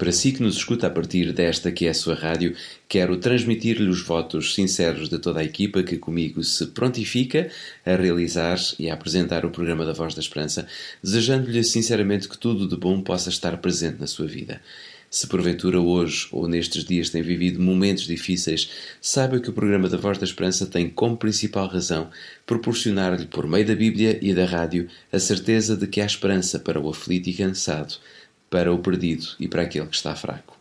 Para si que nos escuta a partir desta que é a sua rádio, quero transmitir-lhe os votos sinceros de toda a equipa que comigo se prontifica a realizar e a apresentar o programa da Voz da Esperança, desejando-lhe sinceramente que tudo de bom possa estar presente na sua vida. Se porventura hoje ou nestes dias tem vivido momentos difíceis, saiba que o programa da Voz da Esperança tem como principal razão proporcionar-lhe, por meio da Bíblia e da rádio, a certeza de que há esperança para o aflito e cansado para o perdido e para aquele que está fraco.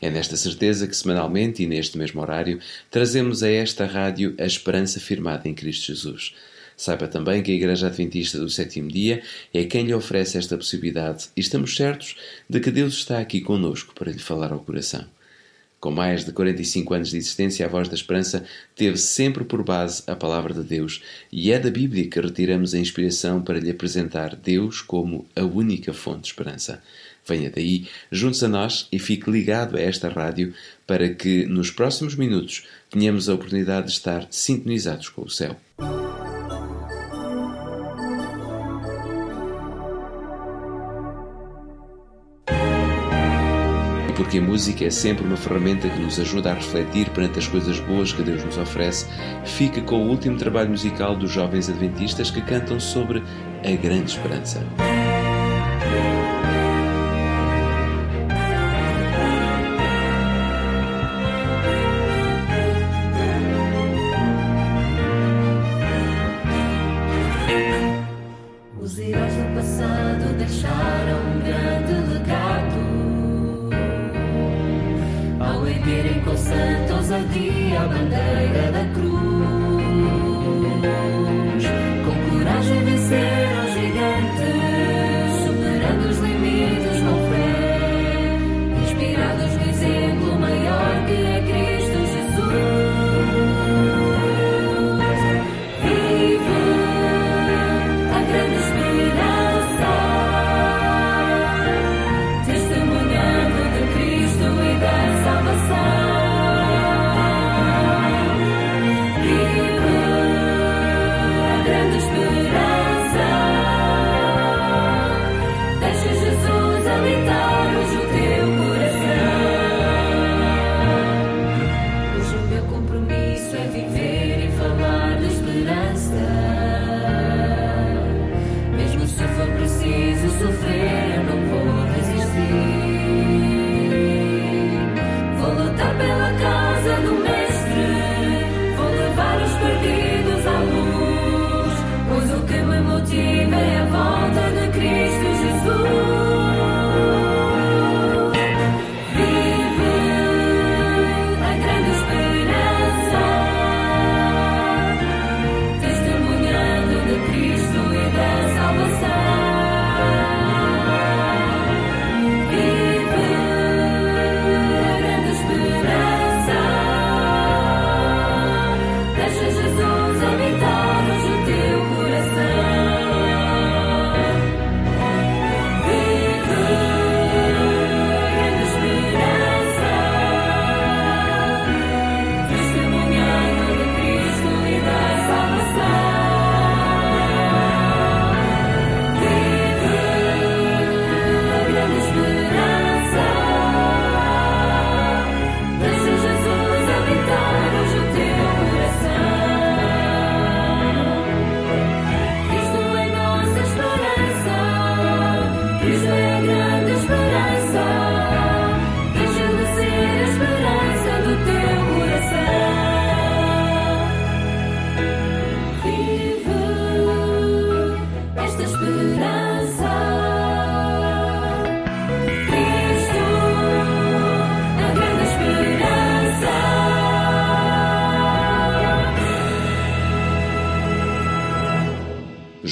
É nesta certeza que, semanalmente e neste mesmo horário, trazemos a esta rádio a esperança firmada em Cristo Jesus. Saiba também que a Igreja Adventista do Sétimo Dia é quem lhe oferece esta possibilidade e estamos certos de que Deus está aqui conosco para lhe falar ao coração. Com mais de 45 anos de existência, a Voz da Esperança teve sempre por base a Palavra de Deus e é da Bíblia que retiramos a inspiração para lhe apresentar Deus como a única fonte de esperança. Venha daí, junte-se a nós e fique ligado a esta rádio para que nos próximos minutos tenhamos a oportunidade de estar sintonizados com o céu. Porque a música é sempre uma ferramenta que nos ajuda a refletir perante as coisas boas que Deus nos oferece, fica com o último trabalho musical dos jovens adventistas que cantam sobre a grande esperança.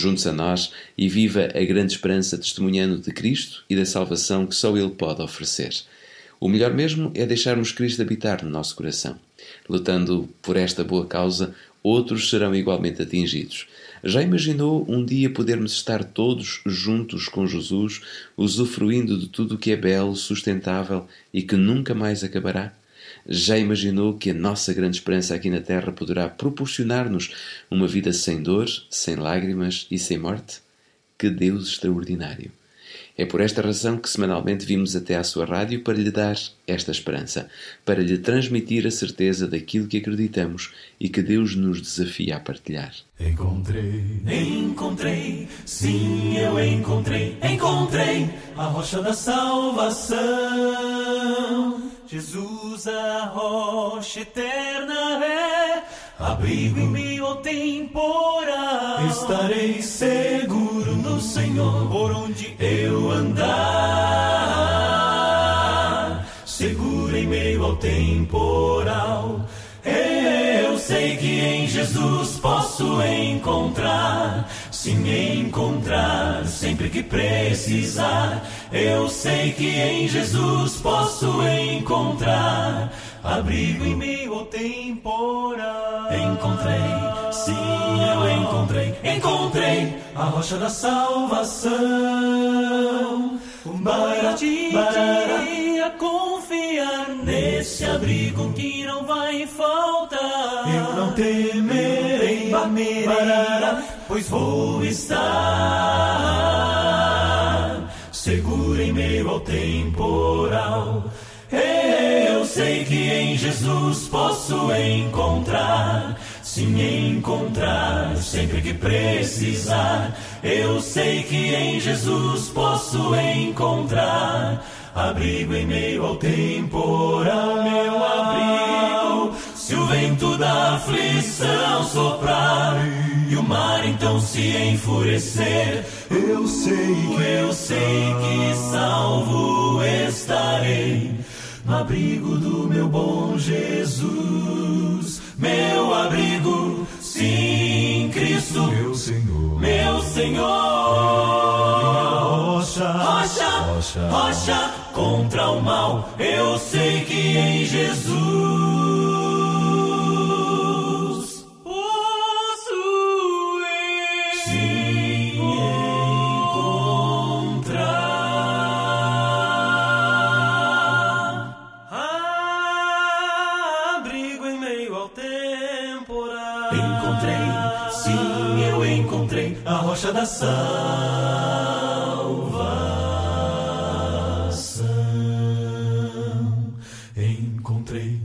Junte-se a nós e viva a grande esperança testemunhando de Cristo e da salvação que só Ele pode oferecer. O melhor mesmo é deixarmos Cristo habitar no nosso coração. Lutando por esta boa causa, outros serão igualmente atingidos. Já imaginou um dia podermos estar todos juntos com Jesus, usufruindo de tudo o que é belo, sustentável e que nunca mais acabará? Já imaginou que a nossa grande esperança aqui na Terra poderá proporcionar-nos uma vida sem dor, sem lágrimas e sem morte? Que Deus extraordinário! É por esta razão que semanalmente vimos até à sua rádio para lhe dar esta esperança, para lhe transmitir a certeza daquilo que acreditamos e que Deus nos desafia a partilhar. Encontrei, encontrei, sim, eu encontrei, encontrei a rocha da salvação. Jesus, a rocha eterna é abrigo em meio ao temporal. Estarei seguro Senhor por onde eu andar. Seguro em meio ao temporal. Eu sei que em Jesus posso encontrar, sim encontrar, sempre que precisar. Eu sei que em Jesus posso encontrar abrigo em meio ao temporal. Encontrei, sim, eu encontrei, encontrei a rocha da salvação. Barati, a confiar nesse abrigo que não vai faltar. Eu não temerei, barara, pois vou estar seguro em meio ao temporal. Sei que em Jesus posso encontrar, sim encontrar, sempre que precisar. Eu sei que em Jesus posso encontrar abrigo em meio ao temporal, meu abrigo. Se o vento da aflição soprar e o mar então se enfurecer, eu sei, eu sei que salvo estarei abrigo do meu bom Jesus, meu abrigo, sim, Cristo, meu Senhor, meu Senhor, rocha, rocha, rocha, rocha contra o mal, eu sei que em Jesus Encontrei, sim, eu encontrei a rocha da salvação. Encontrei.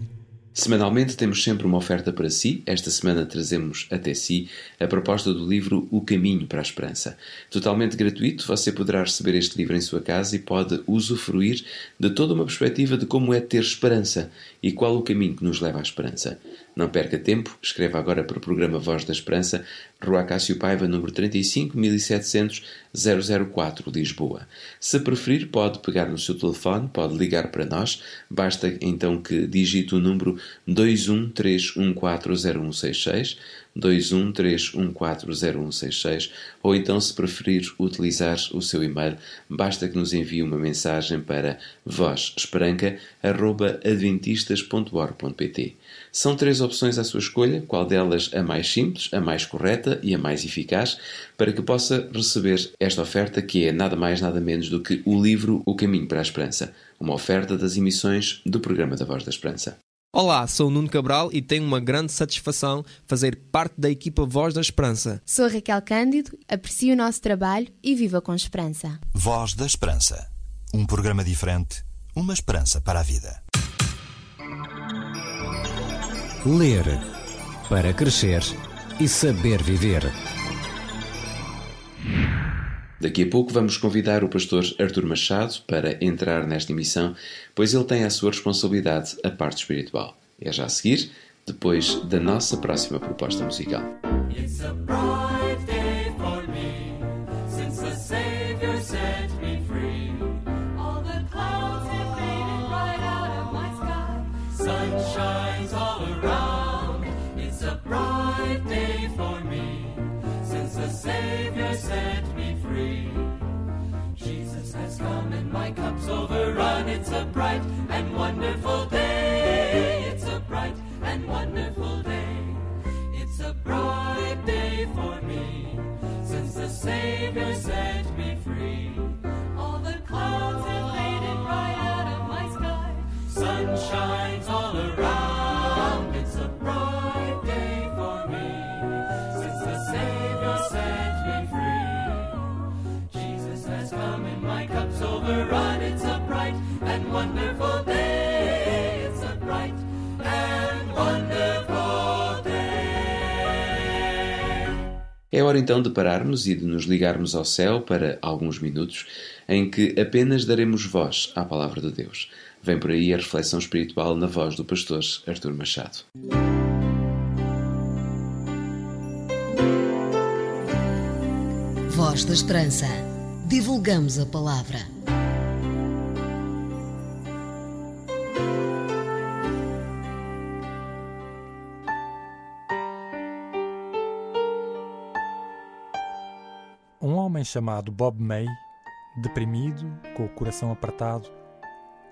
Semanalmente temos sempre uma oferta para si. Esta semana trazemos até si a proposta do livro O Caminho para a Esperança. Totalmente gratuito, você poderá receber este livro em sua casa e pode usufruir de toda uma perspectiva de como é ter esperança e qual o caminho que nos leva à esperança. Não perca tempo, escreva agora para o programa Voz da Esperança, Rua Cássio Paiva, número 35 1700 004, Lisboa. Se preferir, pode pegar no seu telefone, pode ligar para nós, basta então que digite o número 213140166, 213140166, ou então, se preferir utilizar o seu e-mail, basta que nos envie uma mensagem para vozesperanca.adventistas.org.pt. São três opções à sua escolha, qual delas a mais simples, a mais correta e a mais eficaz, para que possa receber esta oferta que é nada mais nada menos do que o livro O Caminho para a Esperança, uma oferta das emissões do programa da Voz da Esperança. Olá, sou o Nuno Cabral e tenho uma grande satisfação fazer parte da equipa Voz da Esperança. Sou Raquel Cândido, aprecio o nosso trabalho e viva com esperança. Voz da Esperança. Um programa diferente, uma esperança para a vida. Ler para crescer e saber viver. Daqui a pouco vamos convidar o pastor Artur Machado para entrar nesta emissão, pois ele tem à sua responsabilidade a parte espiritual. É já a seguir, depois da nossa próxima proposta musical. It's bright day for me since the Savior set me free. Jesus has come and my cup's overrun. It's a bright and wonderful day. It's a bright and wonderful day. It's a bright day for me since the Savior set me free. All the clouds have faded right out of my sky. Sun shines all around. And wonderful day. It's a bright and wonderful day. É hora então de pararmos e de nos ligarmos ao céu para alguns minutos em que apenas daremos voz à palavra de Deus. Vem por aí a reflexão espiritual na voz do pastor Artur Machado. Voz da Esperança. Divulgamos a palavra. Chamado Bob May, deprimido, com o coração apertado,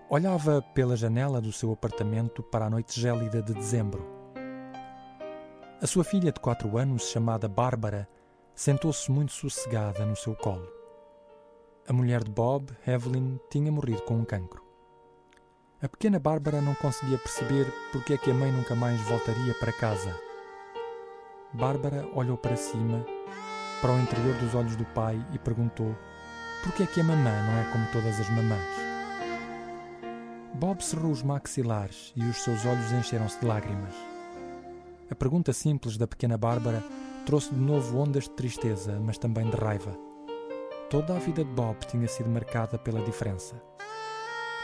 olhava pela janela do seu apartamento para a noite gélida de dezembro. A sua filha de quatro anos, chamada Bárbara, sentou-se muito sossegada no seu colo. A mulher de Bob, Evelyn, tinha morrido com um cancro. A pequena Bárbara não conseguia perceber porque é que a mãe nunca mais voltaria para casa. Bárbara olhou para cima, para o interior dos olhos do pai e perguntou: Por que é que a mamã não é como todas as mamãs? Bob cerrou os maxilares e os seus olhos encheram-se de lágrimas. A pergunta simples da pequena Bárbara trouxe de novo ondas de tristeza, mas também de raiva. Toda a vida de Bob tinha sido marcada pela diferença.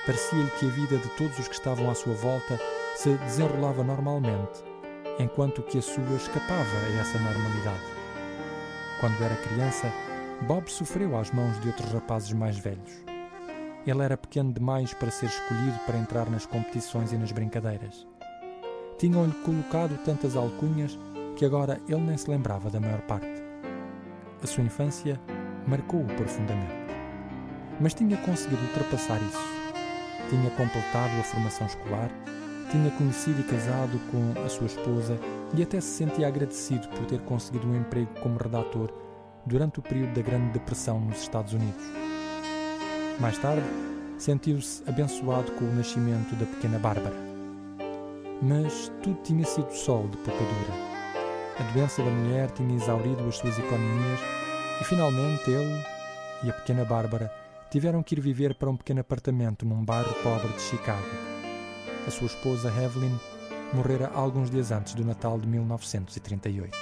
Parecia-lhe que a vida de todos os que estavam à sua volta se desenrolava normalmente, enquanto que a sua escapava a essa normalidade. Quando era criança, Bob sofreu às mãos de outros rapazes mais velhos. Ele era pequeno demais para ser escolhido para entrar nas competições e nas brincadeiras. Tinham-lhe colocado tantas alcunhas que agora ele nem se lembrava da maior parte. A sua infância marcou-o profundamente. Mas tinha conseguido ultrapassar isso. Tinha completado a formação escolar, tinha conhecido e casado com a sua esposa e até se sentia agradecido por ter conseguido um emprego como redator durante o período da Grande Depressão nos Estados Unidos. Mais tarde, sentiu-se abençoado com o nascimento da pequena Bárbara. Mas tudo tinha sido sol de pouca. A doença da mulher tinha exaurido as suas economias e finalmente ele e a pequena Bárbara tiveram que ir viver para um pequeno apartamento num bairro pobre de Chicago. A sua esposa Evelyn morrera alguns dias antes do Natal de 1938.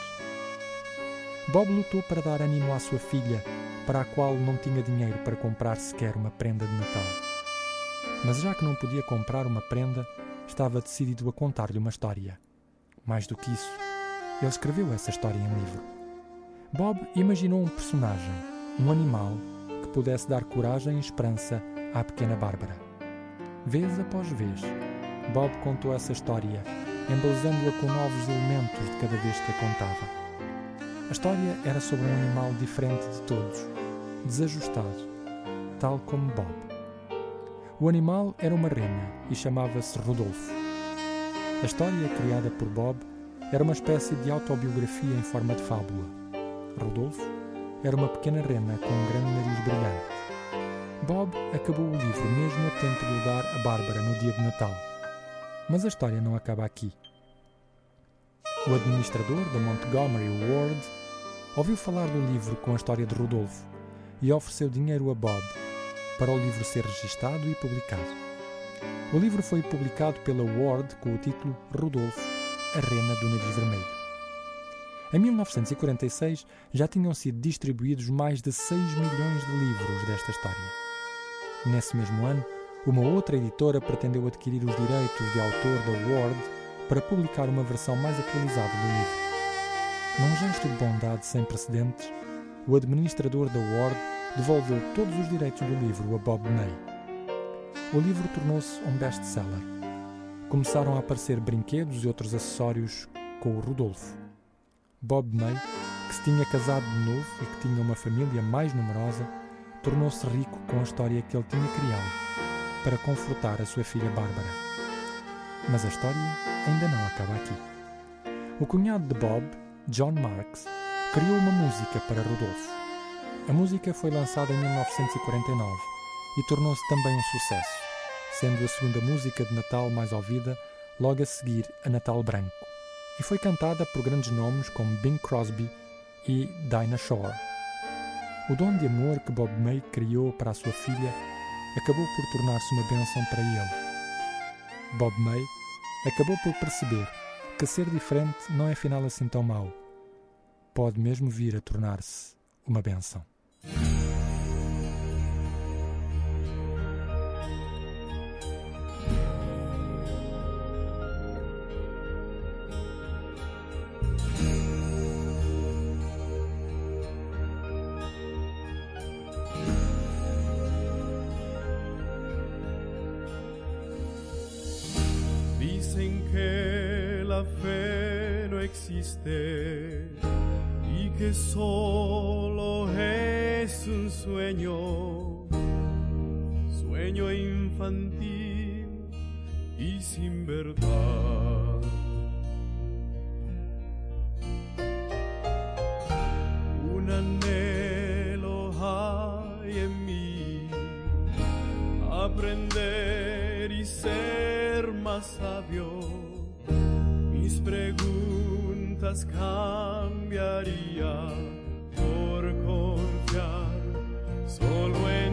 Bob lutou para dar ânimo à sua filha, para a qual não tinha dinheiro para comprar sequer uma prenda de Natal. Mas já que não podia comprar uma prenda, estava decidido a contar-lhe uma história. Mais do que isso, ele escreveu essa história em livro. Bob imaginou um personagem, um animal, que pudesse dar coragem e esperança à pequena Bárbara. Vez após vez, Bob contou essa história, embelezando-a com novos elementos de cada vez que a contava. A história era sobre um animal diferente de todos, desajustado, tal como Bob. O animal era uma rena e chamava-se Rodolfo. A história, criada por Bob, era uma espécie de autobiografia em forma de fábula. Rodolfo era uma pequena rena com um grande nariz brilhante. Bob acabou o livro mesmo a tempo de o dar a Bárbara no dia de Natal. Mas a história não acaba aqui. O administrador da Montgomery Ward ouviu falar do livro com a história de Rodolfo e ofereceu dinheiro a Bob para o livro ser registado e publicado. O livro foi publicado pela Ward com o título Rodolfo, a Rena do Nariz Vermelho. Em 1946 já tinham sido distribuídos mais de 6 milhões de livros desta história. Nesse mesmo ano, uma outra editora pretendeu adquirir os direitos de autor da Ward para publicar uma versão mais atualizada do livro. Num gesto de bondade sem precedentes, o administrador da Ward devolveu todos os direitos do livro a Bob May. O livro tornou-se um best-seller. Começaram a aparecer brinquedos e outros acessórios com o Rodolfo. Bob May, que se tinha casado de novo e que tinha uma família mais numerosa, tornou-se rico com a história que ele tinha criado para confortar a sua filha Bárbara. Mas a história ainda não acaba aqui. O cunhado de Bob, John Marks, criou uma música para Rodolfo. A música foi lançada em 1949 e tornou-se também um sucesso, sendo a segunda música de Natal mais ouvida logo a seguir a Natal Branco, e foi cantada por grandes nomes como Bing Crosby e Dinah Shore. O dom de amor que Bob May criou para a sua filha acabou por tornar-se uma bênção para ele. Bob May acabou por perceber que ser diferente não é afinal assim tão mau. Pode mesmo vir a tornar-se uma bênção. Solo es un sueño, sueño infantil y sin verdad. Un anhelo hay en mí, aprender y ser más sabio. Mis preguntas cambiaría por confiar solo en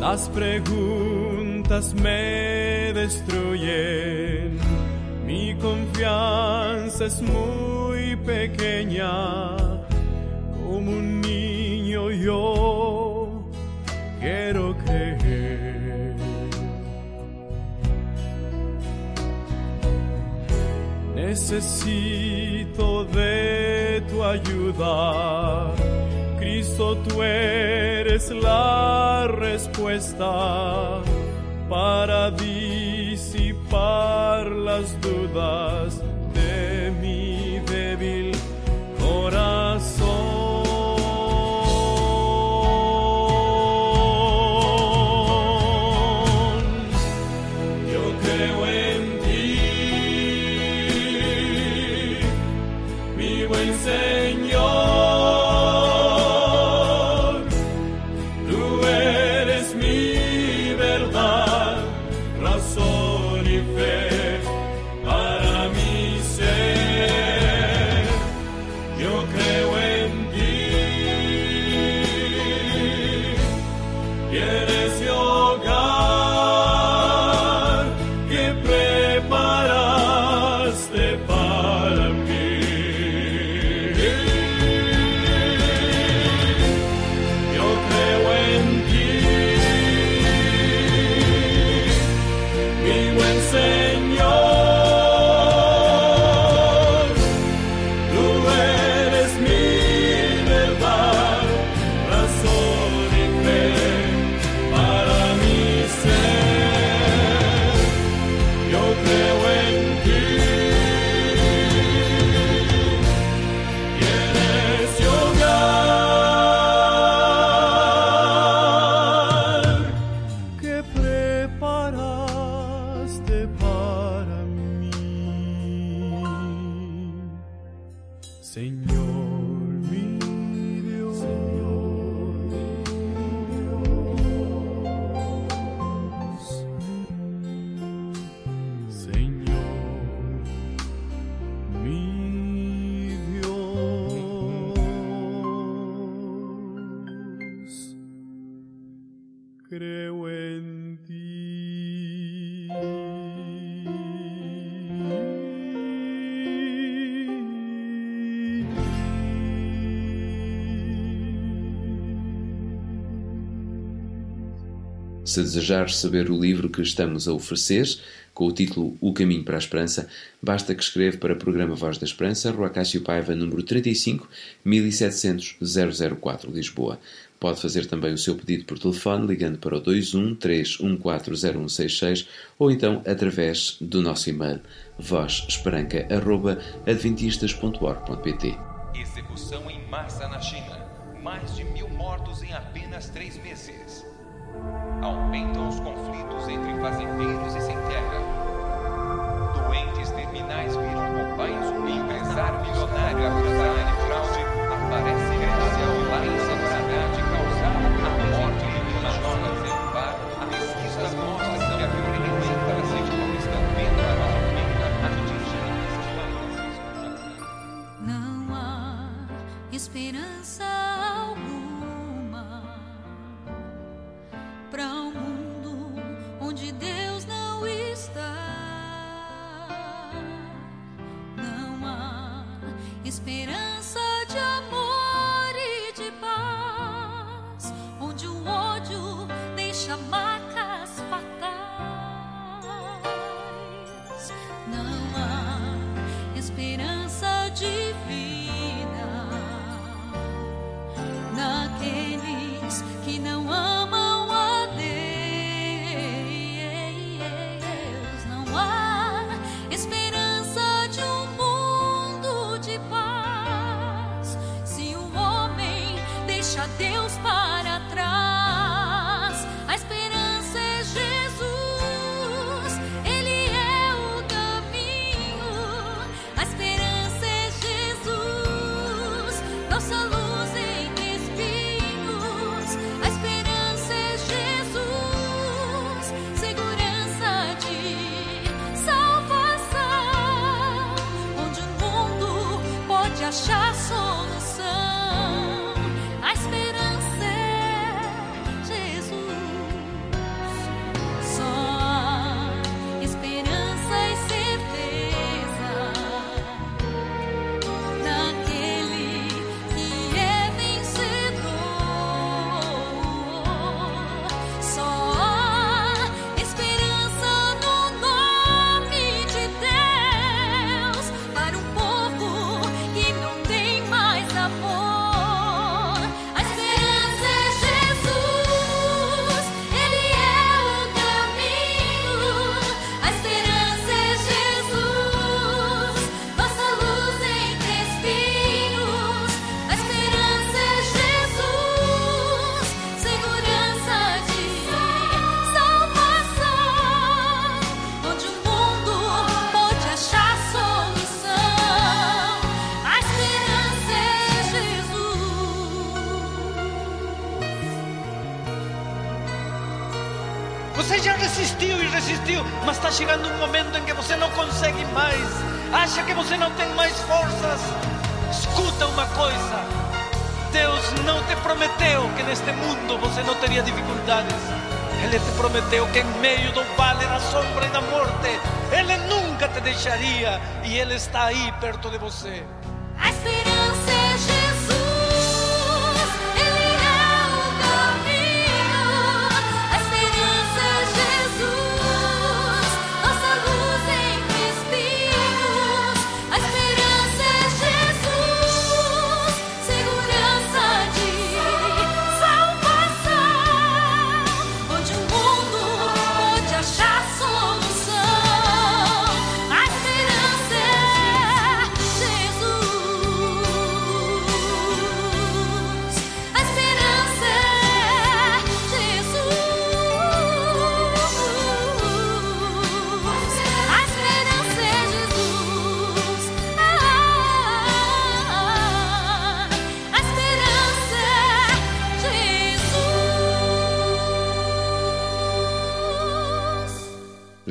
Las preguntas me destruyen, mi confianza es muy pequeña, como un niño yo quiero creer. Necesito de tu ayuda. Cristo, tú eres es la respuesta para disipar las dudas de mi débil corazón. Señor. Se desejar saber o livro que estamos a oferecer, com o título O Caminho para a Esperança, basta que escreva para o programa Voz da Esperança, Rua Cássio Paiva, número 35, 1700 004, Lisboa. Pode fazer também o seu pedido por telefone ligando para o 21 3140166 ou então através do nosso e-mail vozesperanca.adventistas.org.pt Execução em massa na China. Mais de mil mortos em apenas três meses. Aumentam os conflitos entre fazendeiros e chegando um momento em que você não consegue mais. Acha que você não tem mais forças. Escuta uma coisa: Deus não te prometeu que neste mundo você não teria dificuldades. Ele te prometeu que em meio do vale da sombra e da morte, Ele nunca te deixaria e Ele está aí perto de você.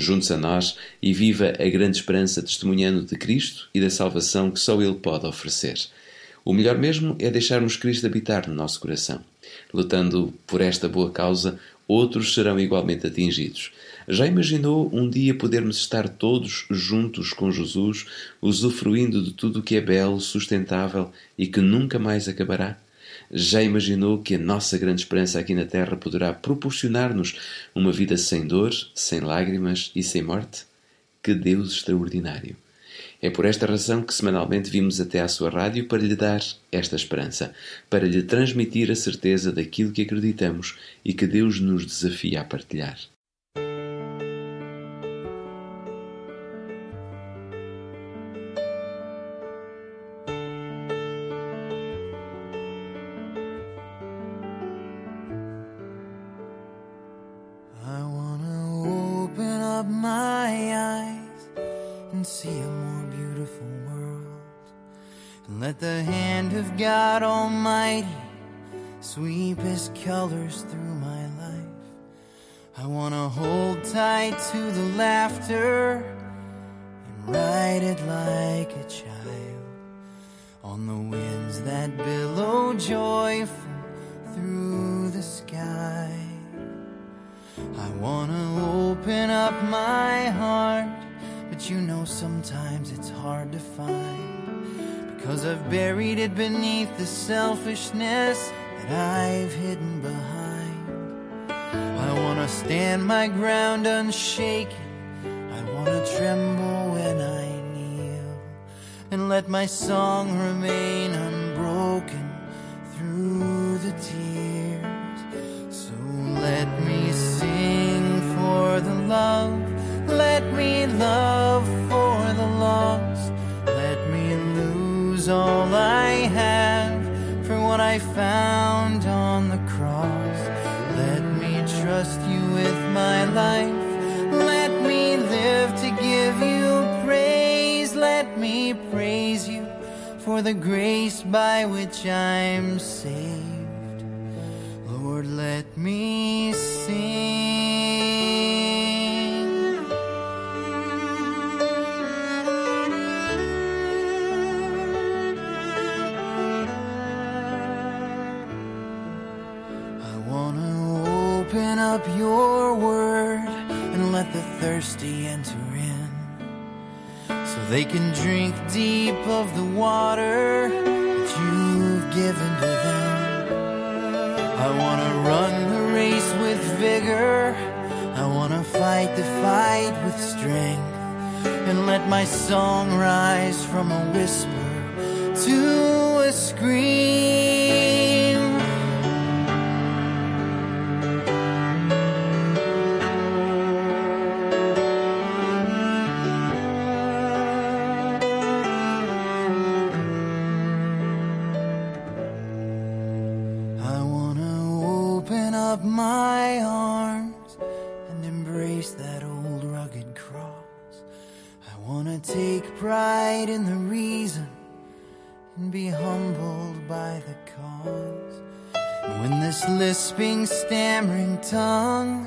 Junte-se a nós e viva a grande esperança testemunhando de Cristo e da salvação que só Ele pode oferecer. O melhor mesmo é deixarmos Cristo habitar no nosso coração. Lutando por esta boa causa, outros serão igualmente atingidos. Já imaginou um dia podermos estar todos juntos com Jesus, usufruindo de tudo o que é belo, sustentável e que nunca mais acabará? Já imaginou que a nossa grande esperança aqui na Terra poderá proporcionar-nos uma vida sem dor, sem lágrimas e sem morte? Que Deus extraordinário! É por esta razão que semanalmente vimos até à sua rádio para lhe dar esta esperança, para lhe transmitir a certeza daquilo que acreditamos e que Deus nos desafia a partilhar. Winds that billow joyful through the sky. I wanna open up my heart, but you know sometimes it's hard to find because I've buried it beneath the selfishness that I've hidden behind. I wanna stand my ground unshaken. I wanna tremble when I and let my song remain unbroken through the tears. So let me sing for the love, let me love for the lost, let me lose all I have for what I found on the cross. Let me trust you with my life, praise you for the grace by which I'm saved. Lord, let me sing. I wanna open up your word and let the thirsty enter they can drink deep of the water that you've given to them. I wanna run the race with vigor. I wanna fight the fight with strength and let my song rise from a whisper to a scream. gasping, stammering tongue.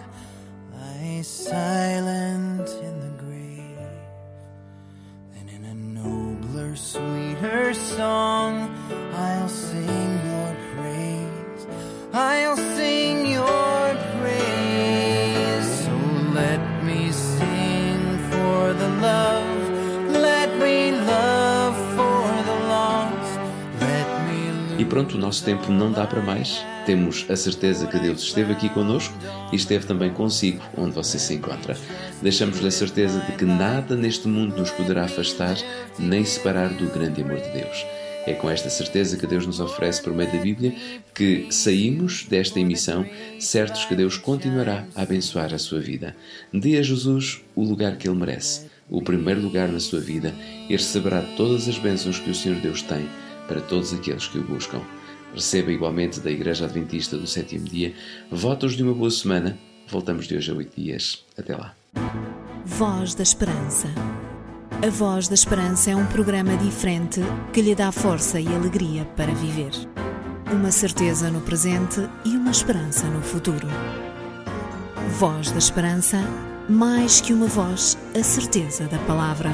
Nosso tempo não dá para mais. Temos a certeza que Deus esteve aqui conosco e esteve também consigo onde você se encontra. Deixamos-lhe a certeza de que nada neste mundo nos poderá afastar nem separar do grande amor de Deus. É com esta certeza que Deus nos oferece por meio da Bíblia que saímos desta emissão certos que Deus continuará a abençoar a sua vida. Dê a Jesus o lugar que ele merece, o primeiro lugar na sua vida e receberá todas as bênçãos que o Senhor Deus tem para todos aqueles que o buscam. Receba igualmente da Igreja Adventista do Sétimo Dia votos de uma boa semana. Voltamos de hoje a oito dias. Até lá. Voz da Esperança. A Voz da Esperança é um programa diferente que lhe dá força e alegria para viver. Uma certeza no presente e uma esperança no futuro. Voz da Esperança, mais que uma voz, a certeza da palavra.